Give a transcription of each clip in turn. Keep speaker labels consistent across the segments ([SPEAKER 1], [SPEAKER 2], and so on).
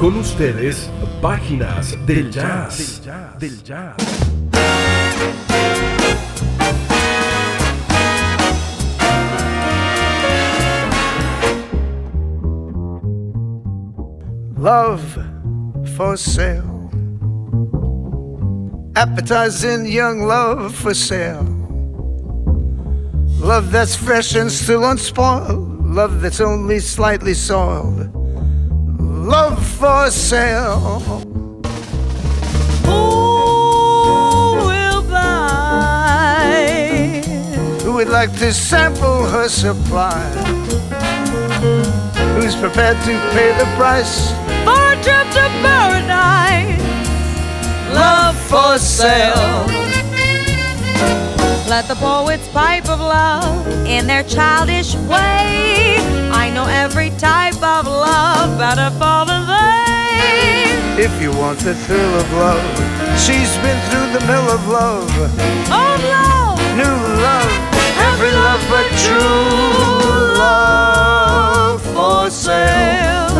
[SPEAKER 1] Con ustedes, páginas del jazz. Del jazz.
[SPEAKER 2] Love for sale. Appetizing young love for sale. Love that's fresh and still unspoiled. Love that's only slightly soiled. Love for sale.
[SPEAKER 3] Who will buy?
[SPEAKER 2] Who would like to sample her supply? Who's prepared to pay the price?
[SPEAKER 3] For a trip to paradise. Love for sale. Let the poets pipe of love in their childish way. I know every type of love better fall than they.
[SPEAKER 2] If you want the thrill of love, she's been through the mill of love.
[SPEAKER 3] Oh, Old love,
[SPEAKER 2] New love, every love but true love for sale.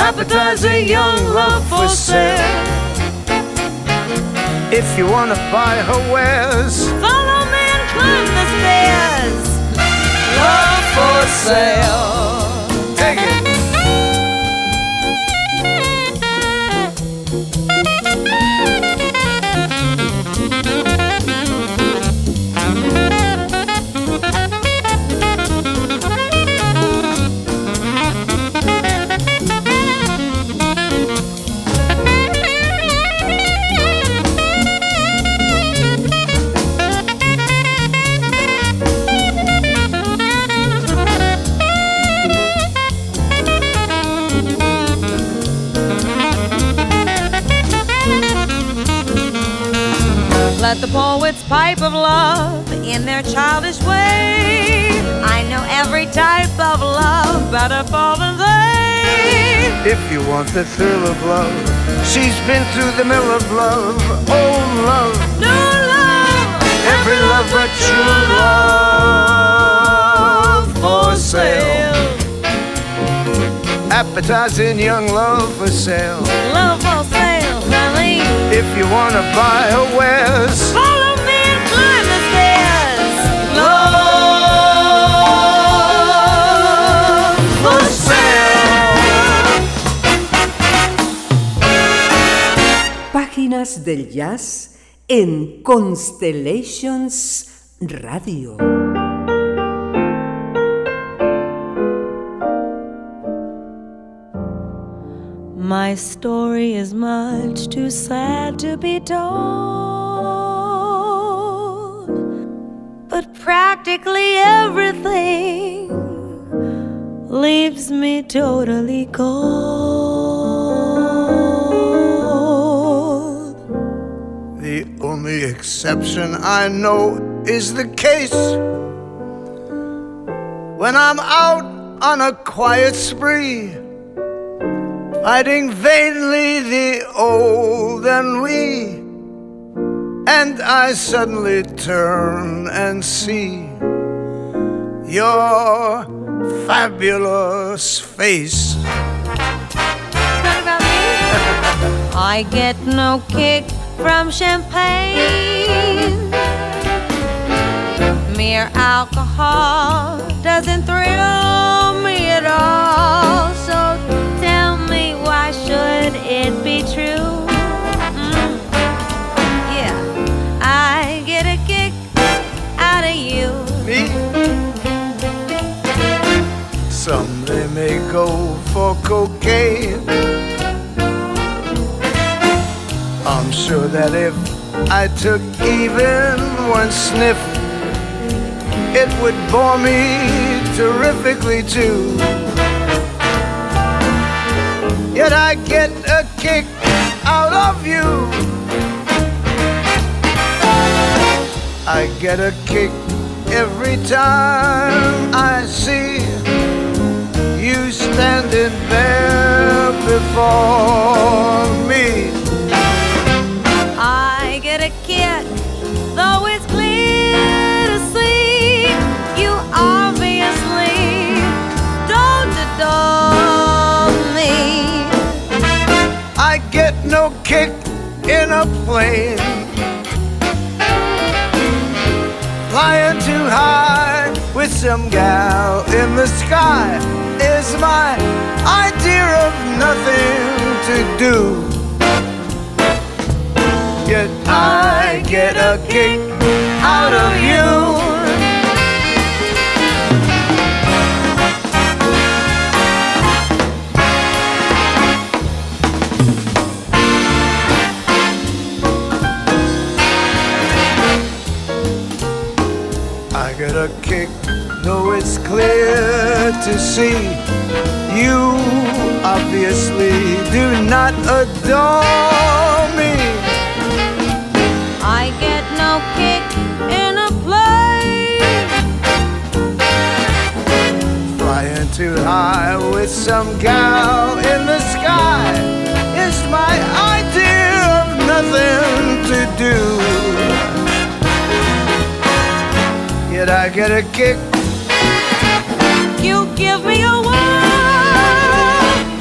[SPEAKER 2] Appetizing young love for sale. If you wanna buy her wares,
[SPEAKER 3] for sale. The poets pipe of love in their childish way. I know every type of love better fall than they.
[SPEAKER 2] If you want the thrill of love, she's been through the mill of love. Old love,
[SPEAKER 3] New love,
[SPEAKER 2] every love but true love for sale. Appetizing young love for sale.
[SPEAKER 3] Love for sale, honey.
[SPEAKER 2] If you wanna buy her wares,
[SPEAKER 3] Follow me and climb the stairs.
[SPEAKER 2] love for sale.
[SPEAKER 4] Páginas del jazz en Constellations Radio.
[SPEAKER 3] My story is much too sad to be told. But practically everything leaves me totally cold.
[SPEAKER 2] The only exception I know is the case when I'm out on a quiet spree, fighting vainly the old ennui, and I suddenly turn and see your fabulous face.
[SPEAKER 3] What about me? I get no kick from champagne. Mere alcohol doesn't thrill me at all. Should it be true? Mm. Yeah, I get a kick out of you.
[SPEAKER 2] Me? Some they may go for cocaine. I'm sure that if I took even one sniff, it would bore me terrifically too. Yet I get a kick out of you. I get a kick every time I see you standing there before me. Some gal in the sky is my idea of nothing to do. Yet I get a kick out of you. Clear to see you obviously do not adore me.
[SPEAKER 3] I get no kick in a plane.
[SPEAKER 2] Flying too high with some gal in the sky is my idea of nothing to do. Yet I get a kick,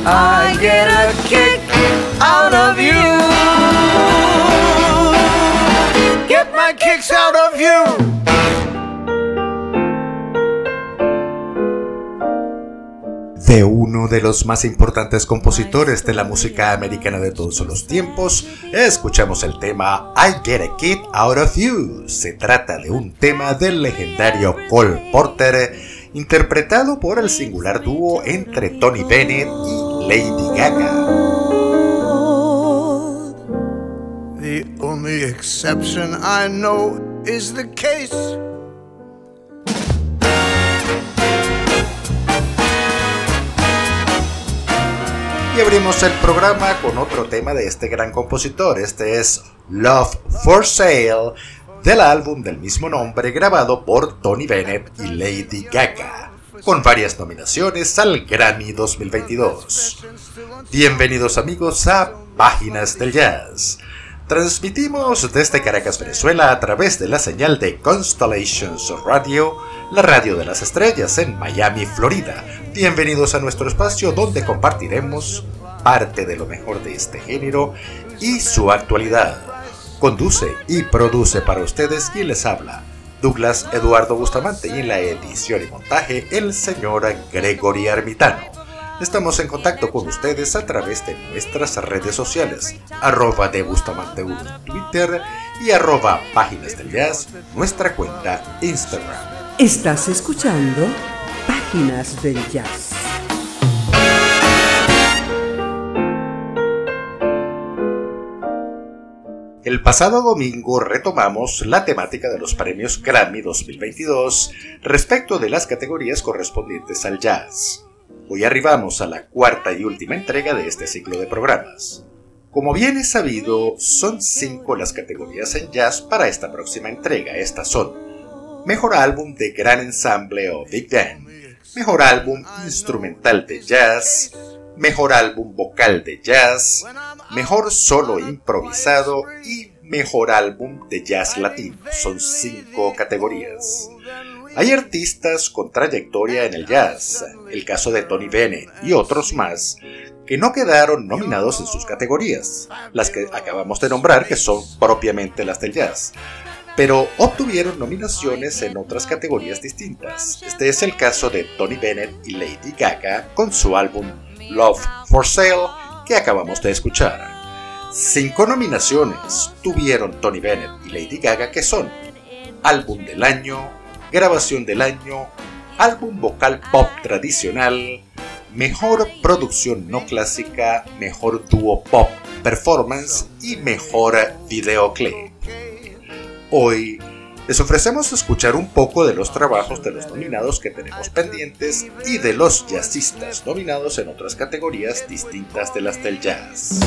[SPEAKER 2] I get a kick out of you. Get my kicks out of you.
[SPEAKER 5] de uno de los más importantes compositores de la música americana de todos los tiempos, escuchamos el tema I Get a Kid Out of You. Se trata de un tema del legendario Cole Porter, interpretado por el singular dúo entre Tony Bennett y Lady Gaga.
[SPEAKER 2] The only exception I know is the case.
[SPEAKER 5] Y abrimos el programa con otro tema de este gran compositor. Este es Love for Sale del álbum del mismo nombre grabado por Tony Bennett y Lady Gaga, con varias nominaciones al Grammy 2022. Bienvenidos amigos a Páginas del Jazz. Transmitimos desde Caracas, Venezuela a través de la señal de Constellations Radio, la radio de las estrellas en Miami, Florida. Bienvenidos a nuestro espacio donde compartiremos parte de lo mejor de este género y su actualidad. Conduce y produce para ustedes quien les habla, Douglas Eduardo Bustamante y en la edición y montaje el señor Gregory Armitano. Estamos en contacto con ustedes a través de nuestras redes sociales, arroba de Bustamante en Twitter y arroba Páginas del Jazz, nuestra cuenta Instagram.
[SPEAKER 4] Estás escuchando Páginas del Jazz.
[SPEAKER 5] El pasado domingo retomamos la temática de los premios Grammy 2022 respecto de las categorías correspondientes al jazz. Hoy arribamos a la cuarta y última entrega de este ciclo de programas. Como bien es sabido, son cinco las categorías en jazz para esta próxima entrega. Estas son Mejor álbum de gran ensamble o Big Band, Mejor álbum instrumental de jazz, Mejor álbum vocal de jazz, Mejor solo improvisado y Mejor álbum de jazz latino. Son cinco categorías. Hay artistas con trayectoria en el jazz, el caso de Tony Bennett y otros más, que no quedaron nominados en sus categorías, las que acabamos de nombrar que son propiamente las del jazz, pero obtuvieron nominaciones en otras categorías distintas. Este es el caso de Tony Bennett y Lady Gaga con su álbum Love for Sale que acabamos de escuchar. Cinco nominaciones tuvieron Tony Bennett y Lady Gaga que son Álbum del Año, Grabación del Año, Álbum Vocal Pop Tradicional, Mejor Producción No Clásica, Mejor Dúo Pop Performance y Mejor Videoclip. Hoy les ofrecemos escuchar un poco de los trabajos de los nominados que tenemos pendientes y de los jazzistas nominados en otras categorías distintas de las del jazz.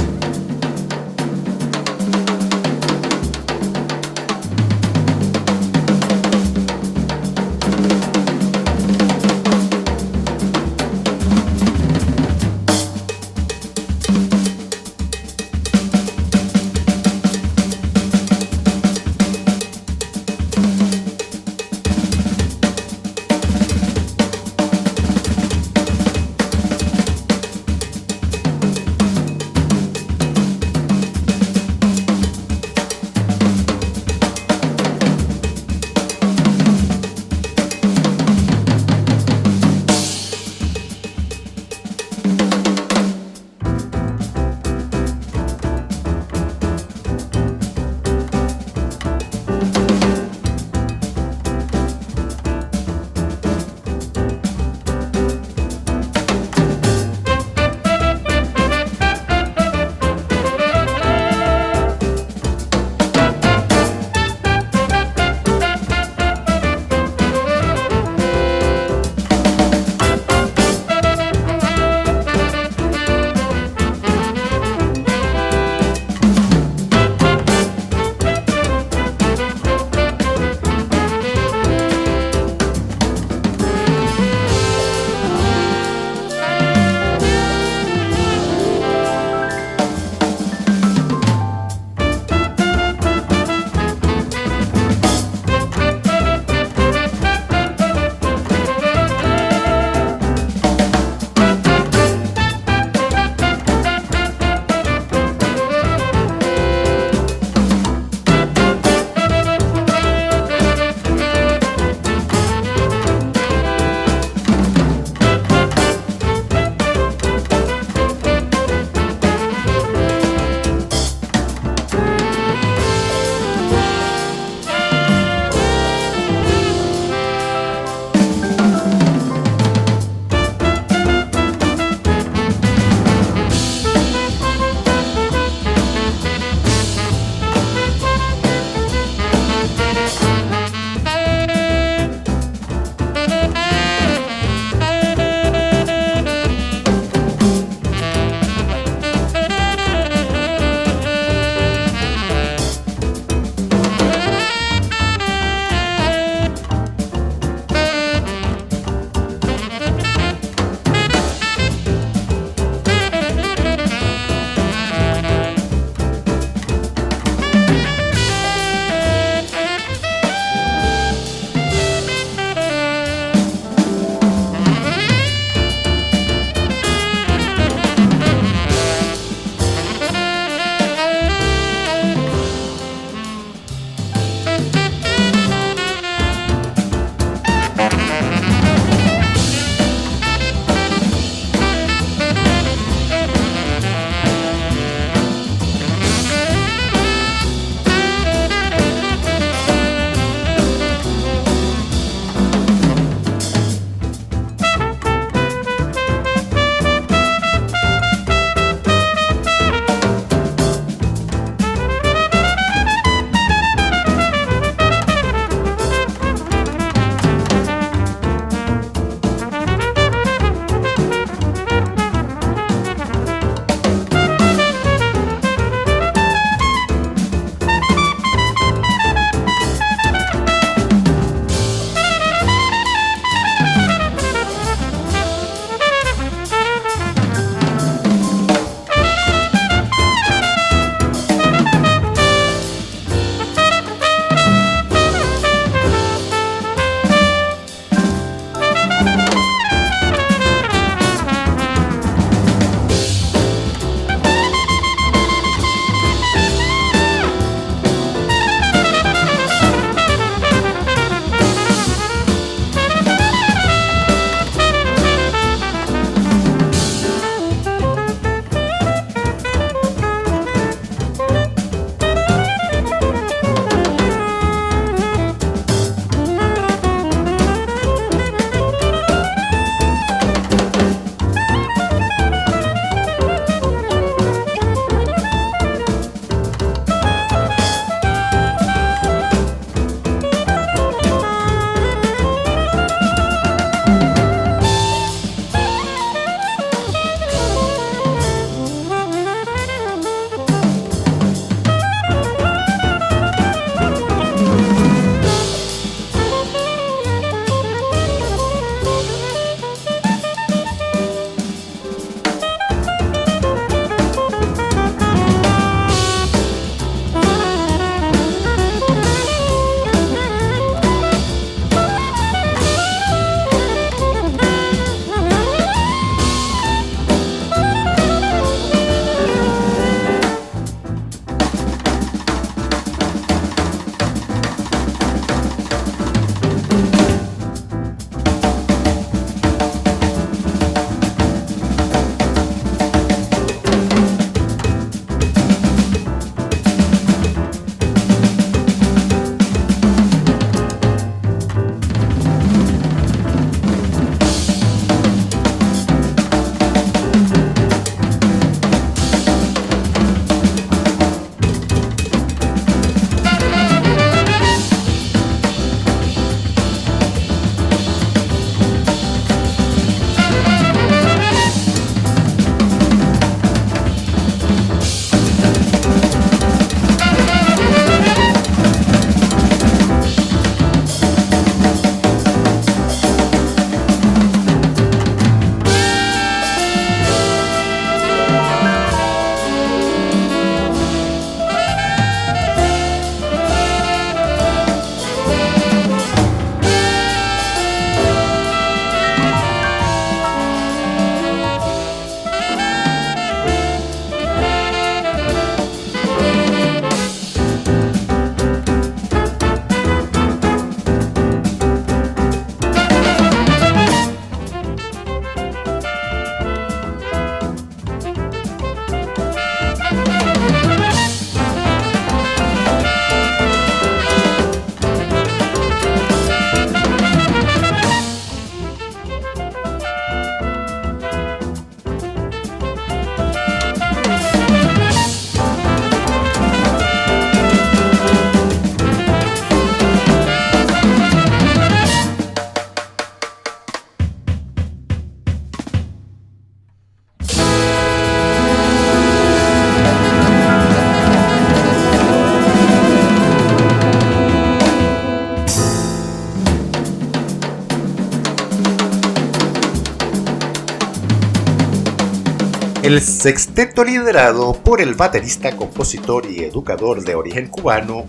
[SPEAKER 5] El sexteto liderado por el baterista, compositor y educador de origen cubano,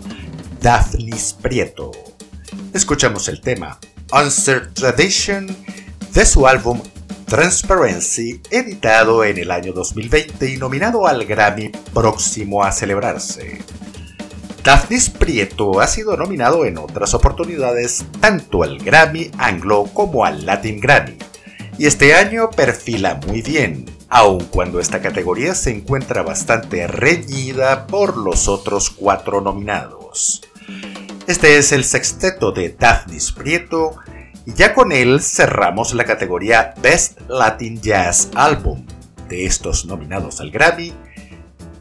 [SPEAKER 5] Daphnis Prieto. Escuchamos el tema Answer Tradition de su álbum Transparency, editado en el año 2020 y nominado al Grammy próximo a celebrarse. Daphnis Prieto ha sido nominado en otras oportunidades tanto al Grammy Anglo como al Latin Grammy, y este año perfila muy bien, aun cuando esta categoría se encuentra bastante reñida por los otros cuatro nominados. Este es el sexteto de Daphnis Prieto, y ya con él cerramos la categoría Best Latin Jazz Album de estos nominados al Grammy,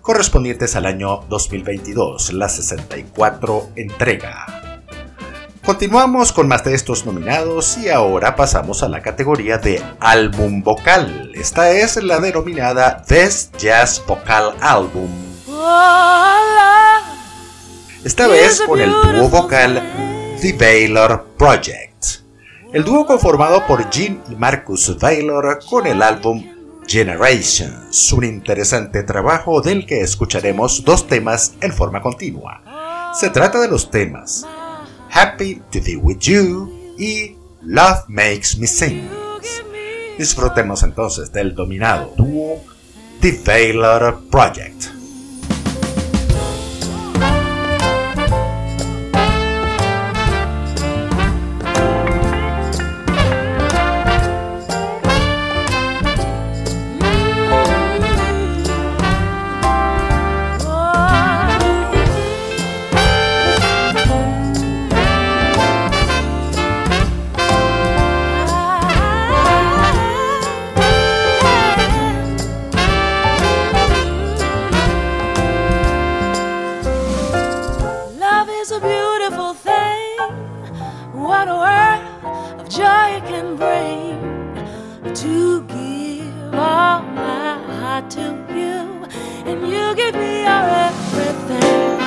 [SPEAKER 5] correspondientes al año 2022, la 64 entrega. Continuamos con más de estos nominados y ahora pasamos a la categoría de álbum vocal. Esta es la denominada Best Jazz Vocal Album. Esta vez con el dúo vocal The Baylor Project. El dúo conformado por Gene y Marcus Baylor con el álbum Generations, un interesante trabajo del que escucharemos dos temas en forma continua. Se trata de los temas Happy to Be With You y Love Makes Me Sing. Disfrutemos entonces del dominado dúo The Baylor Project.
[SPEAKER 3] of joy can bring to give all my heart to you, and you give me your everything.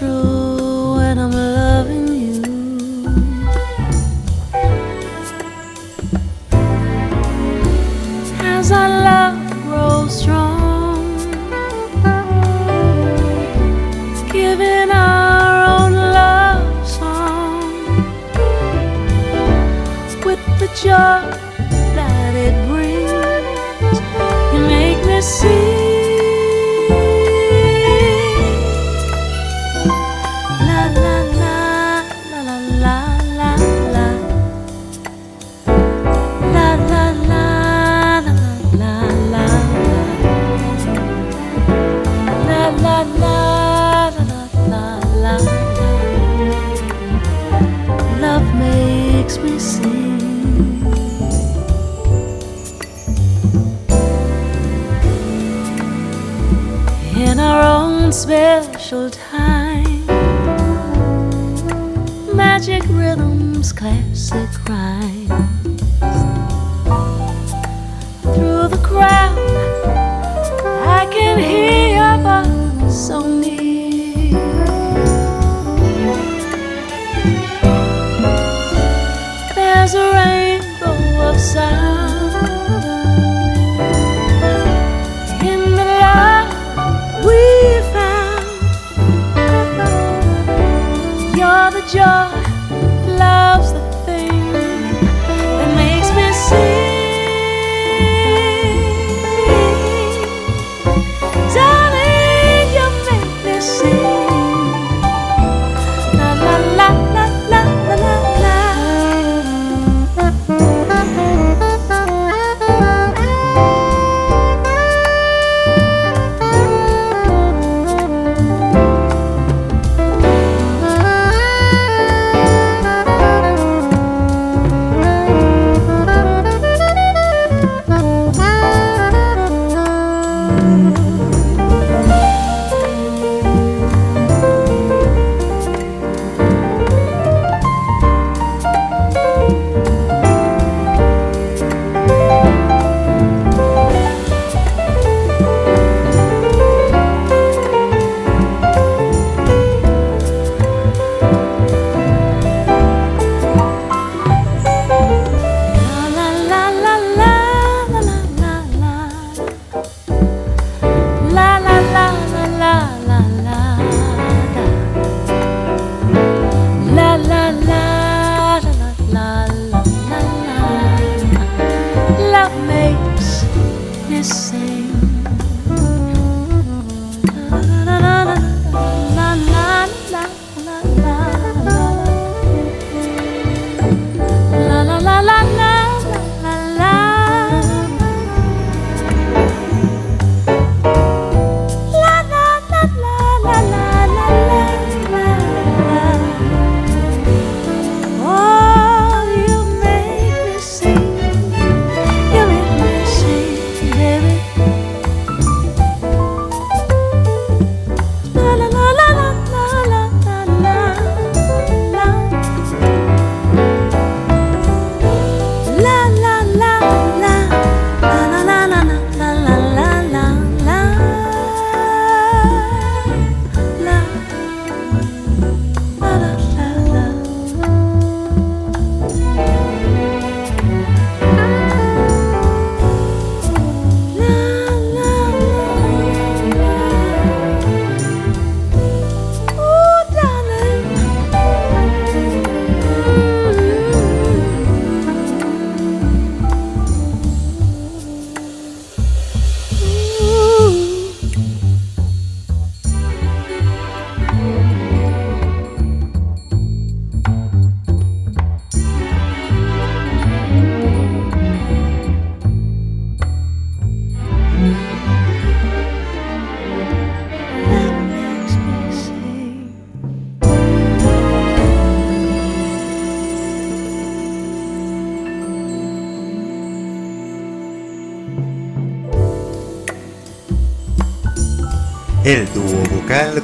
[SPEAKER 5] True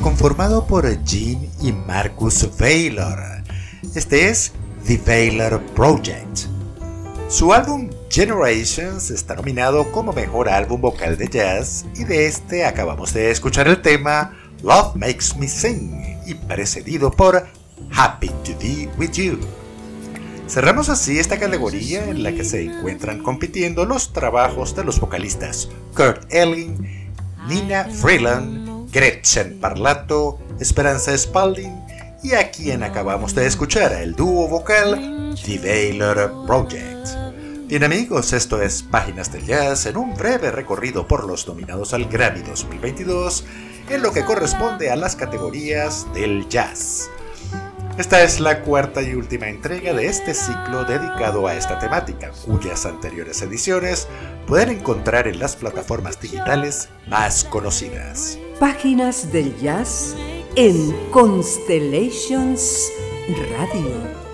[SPEAKER 5] conformado por Gene y Marcus Vaylor. Este es The Vaylor Project. Su álbum Generations está nominado como mejor álbum vocal de jazz y de este acabamos de escuchar el tema Love Makes Me Sing y precedido por Happy to Be With You. Cerramos así esta categoría en la que se encuentran compitiendo los trabajos de los vocalistas Kurt Elling, Nina Freeland, Gretchen Parlato, Esperanza Spalding y a quien acabamos de escuchar el dúo vocal The Baylor Project. Bien amigos, esto es Páginas del Jazz en un breve recorrido por los nominados al Grammy 2022 en lo que corresponde a las categorías del jazz. Esta es la cuarta y última entrega de este ciclo dedicado a esta temática, cuyas anteriores ediciones pueden encontrar en las plataformas digitales más conocidas.
[SPEAKER 4] Páginas del jazz en Constellations Radio.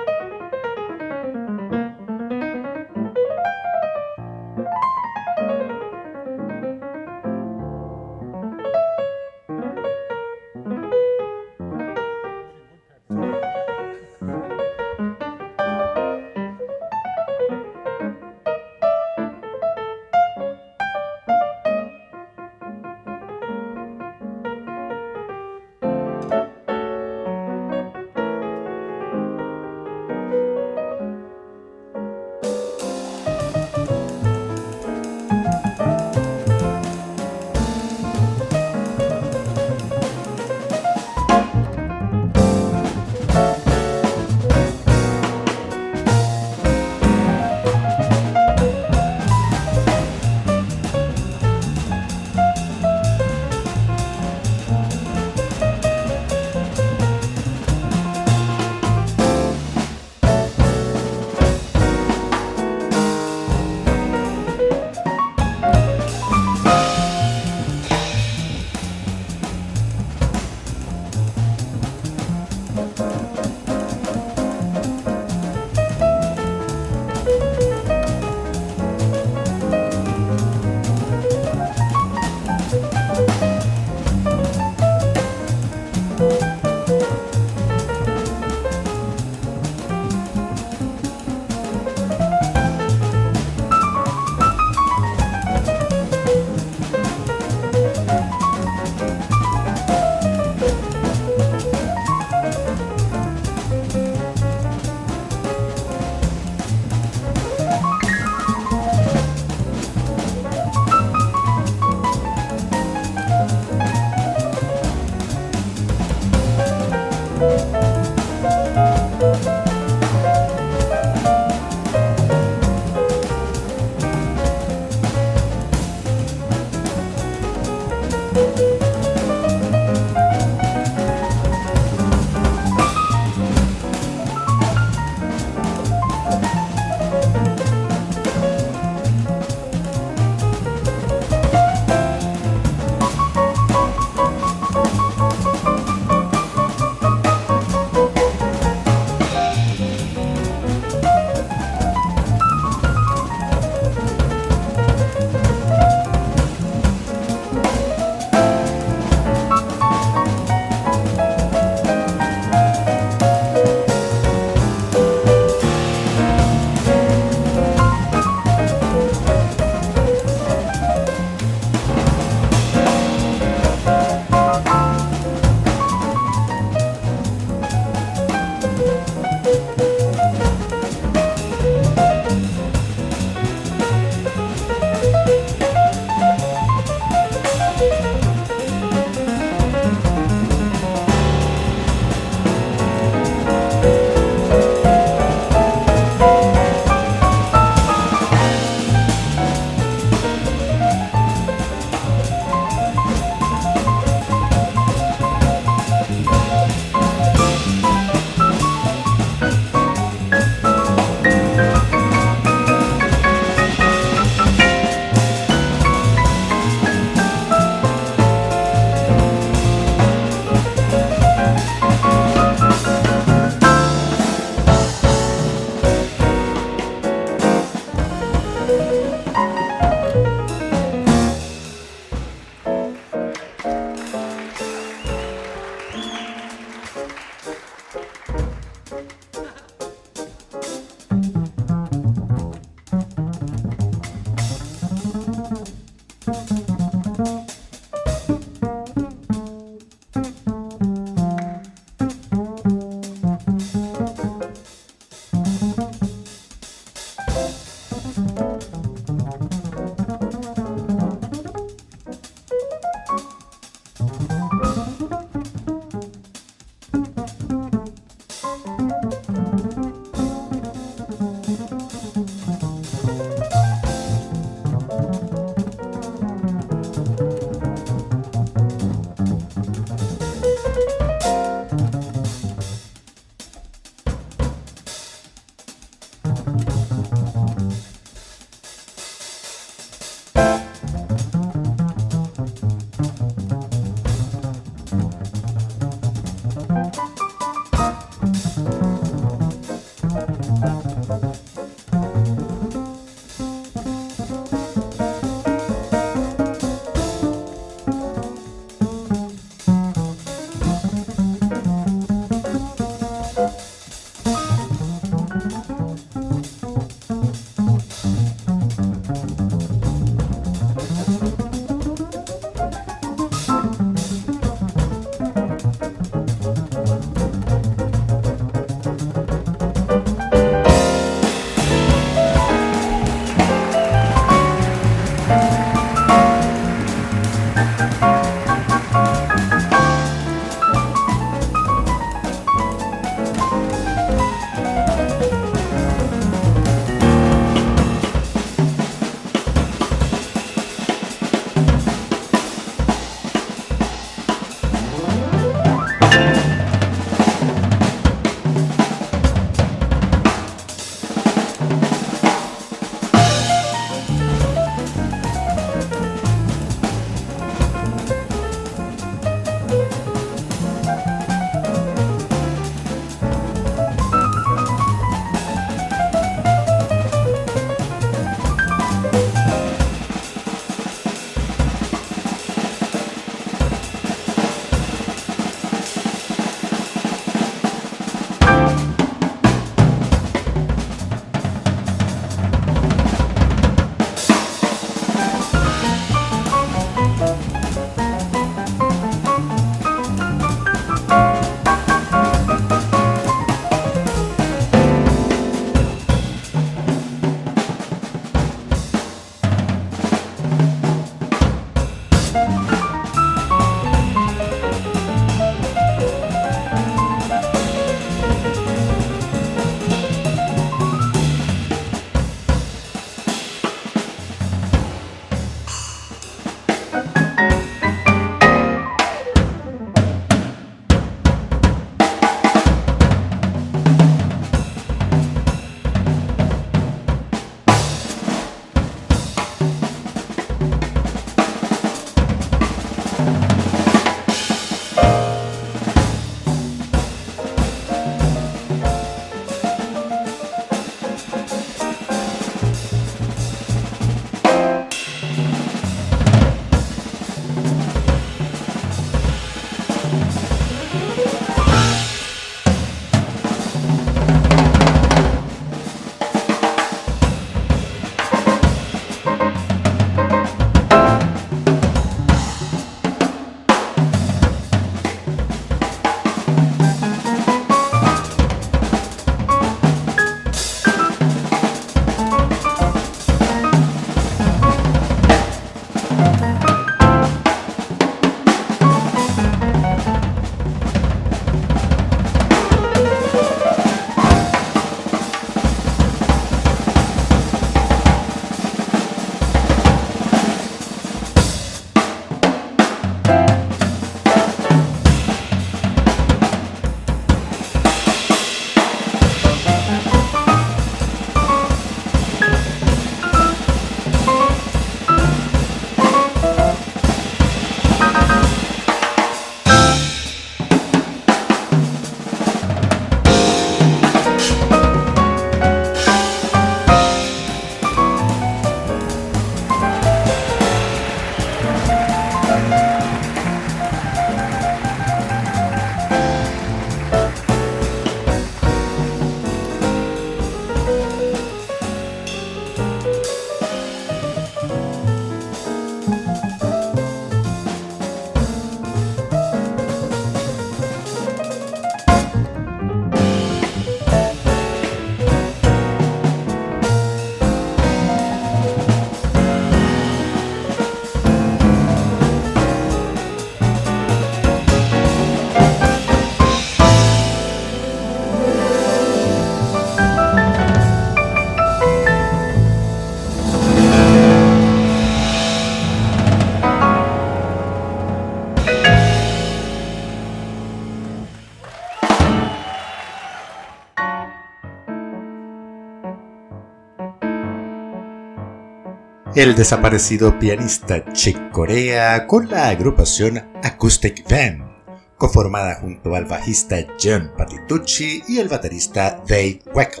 [SPEAKER 5] El desaparecido pianista Chick Corea con la agrupación Acoustic Van, conformada junto al bajista John Patitucci y el baterista Dave Weckl.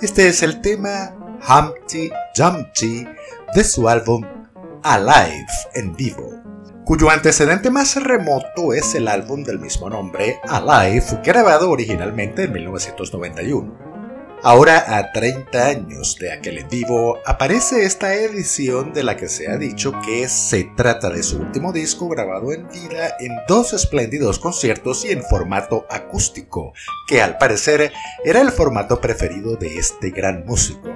[SPEAKER 5] Este es el tema Humpty Dumpty de su álbum Alive en vivo, cuyo antecedente más remoto es el álbum del mismo nombre, Alive, grabado originalmente en 1991. Ahora, a 30 años de aquel en vivo, aparece esta edición de la que se ha dicho que se trata de su último disco grabado en vida en dos espléndidos conciertos y en formato acústico, que al parecer era el formato preferido de este gran músico.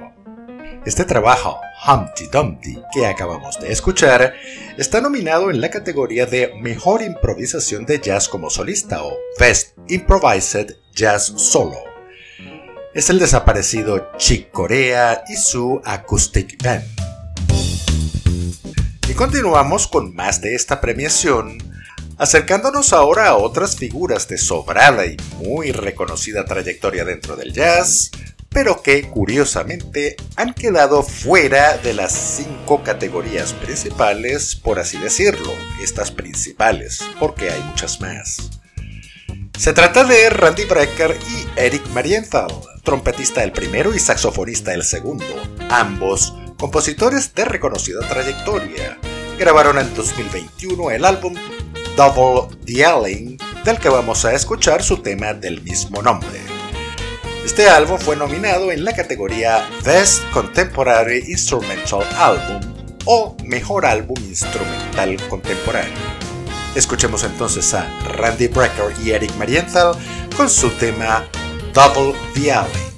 [SPEAKER 5] Este trabajo, Humpty Dumpty, que acabamos de escuchar, está nominado en la categoría de Mejor Improvisación de Jazz como solista o Best Improvised Jazz Solo es el desaparecido Chick Corea y su Acoustic Band. Y continuamos con más de esta premiación, acercándonos ahora a otras figuras de sobrada y muy reconocida trayectoria dentro del jazz, pero que curiosamente han quedado fuera de las cinco categorías principales, por así decirlo, estas principales, porque hay muchas más. Se trata de Randy Brecker y Eric Marienthal, trompetista del primero y saxofonista del segundo, ambos compositores de reconocida trayectoria. Grabaron en 2021 el álbum Double Dialing, del que vamos a escuchar su tema del mismo nombre. Este álbum fue nominado en la categoría Best Contemporary Instrumental Album o Mejor Álbum Instrumental Contemporáneo. Escuchemos entonces a Randy Brecker y Eric Marienthal con su tema Double the.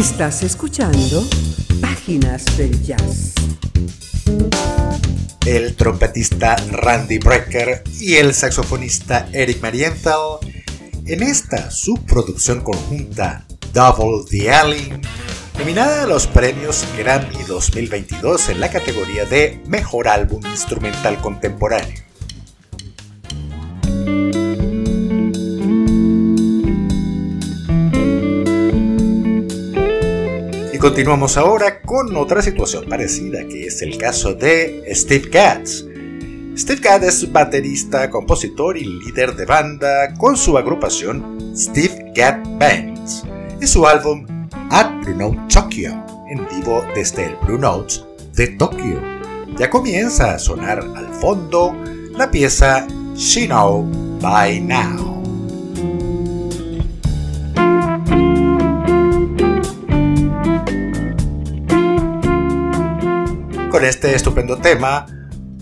[SPEAKER 4] Estás escuchando Páginas del Jazz.
[SPEAKER 5] El trompetista Randy Brecker y el saxofonista Eric Marienthal en esta subproducción conjunta Double the Alley, nominada a los premios Grammy 2022 en la categoría de Mejor Álbum Instrumental Contemporáneo. Continuamos ahora con otra situación parecida, que es el caso de Steve Katz. Steve Katz es baterista, compositor y líder de banda con su agrupación Steve Katz Bands y su álbum At Blue Note Tokyo, en vivo desde el Blue Notes de Tokio. Ya comienza a sonar al fondo la pieza She Know By Now. Con este estupendo tema,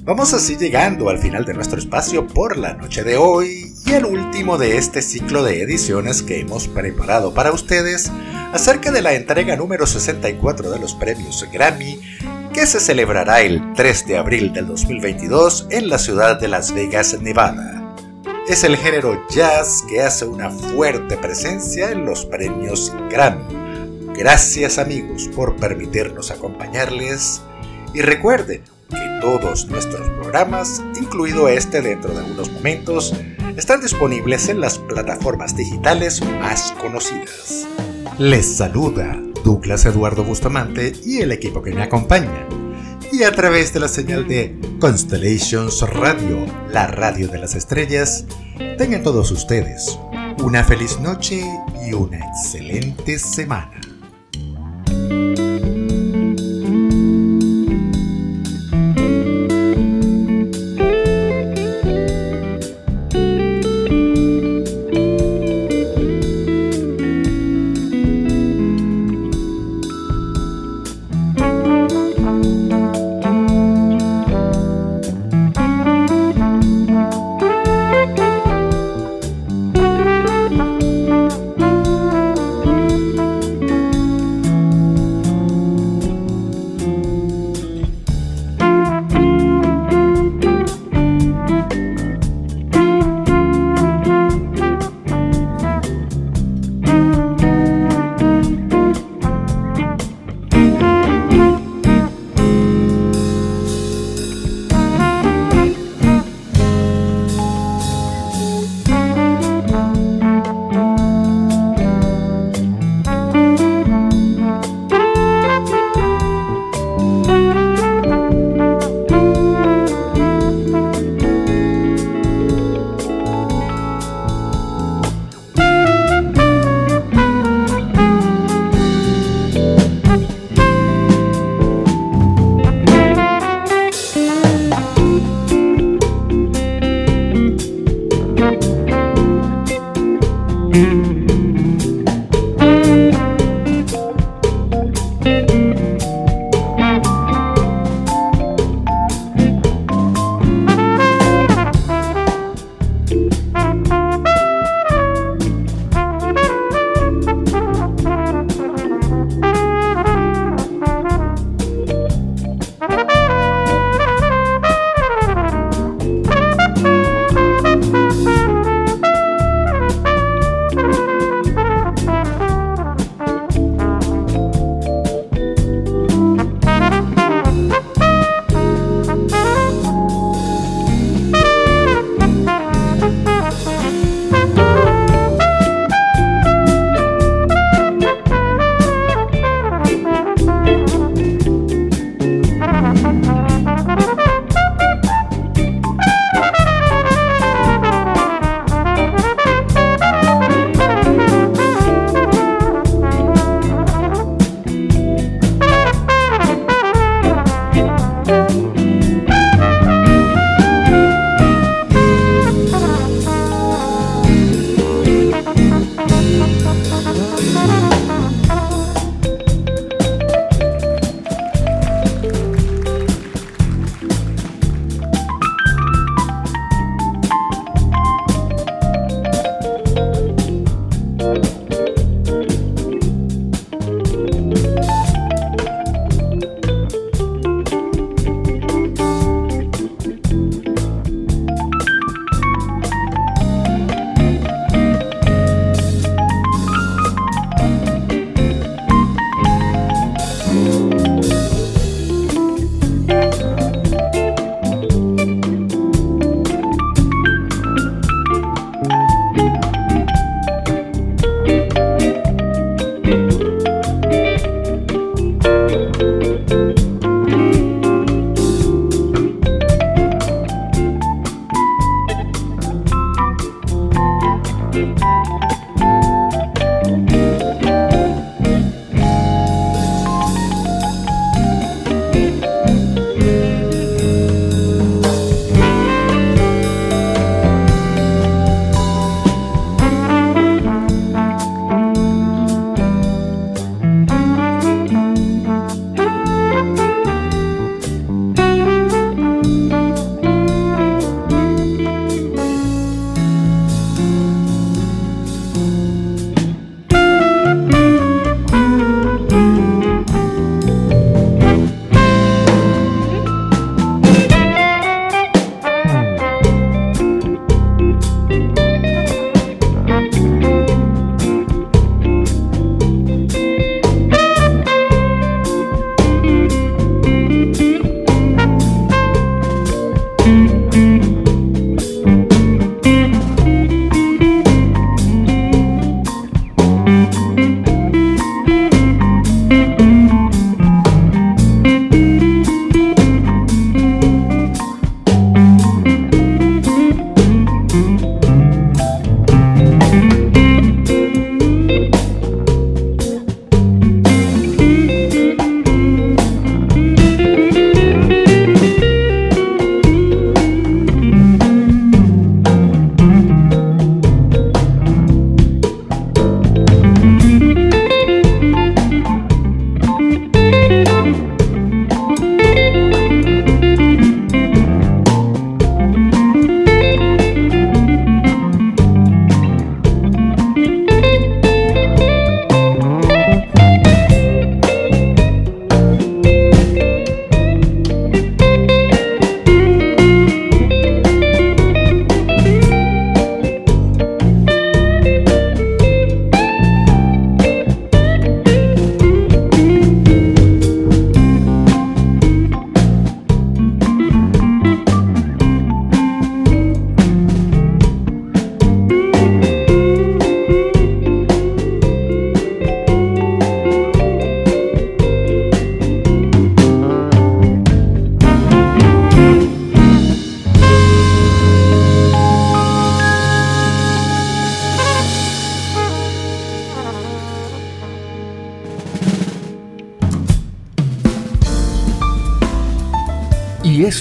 [SPEAKER 5] vamos así llegando al final de nuestro espacio por la noche de hoy y el último de este ciclo de ediciones que hemos preparado para ustedes acerca de la entrega número 64 de los premios Grammy que se celebrará el 3 de abril del 2022 en la ciudad de Las Vegas, Nevada. Es el género jazz que hace una fuerte presencia en los premios Grammy. Gracias amigos por permitirnos acompañarles y recuerde que todos nuestros programas, incluido este dentro de algunos momentos, están disponibles en las plataformas digitales más conocidas. Les saluda Douglas Eduardo Bustamante y el equipo que me acompaña. Y a través de la señal de Constellations Radio, la radio de las estrellas, tengan todos ustedes una feliz noche y una excelente semana.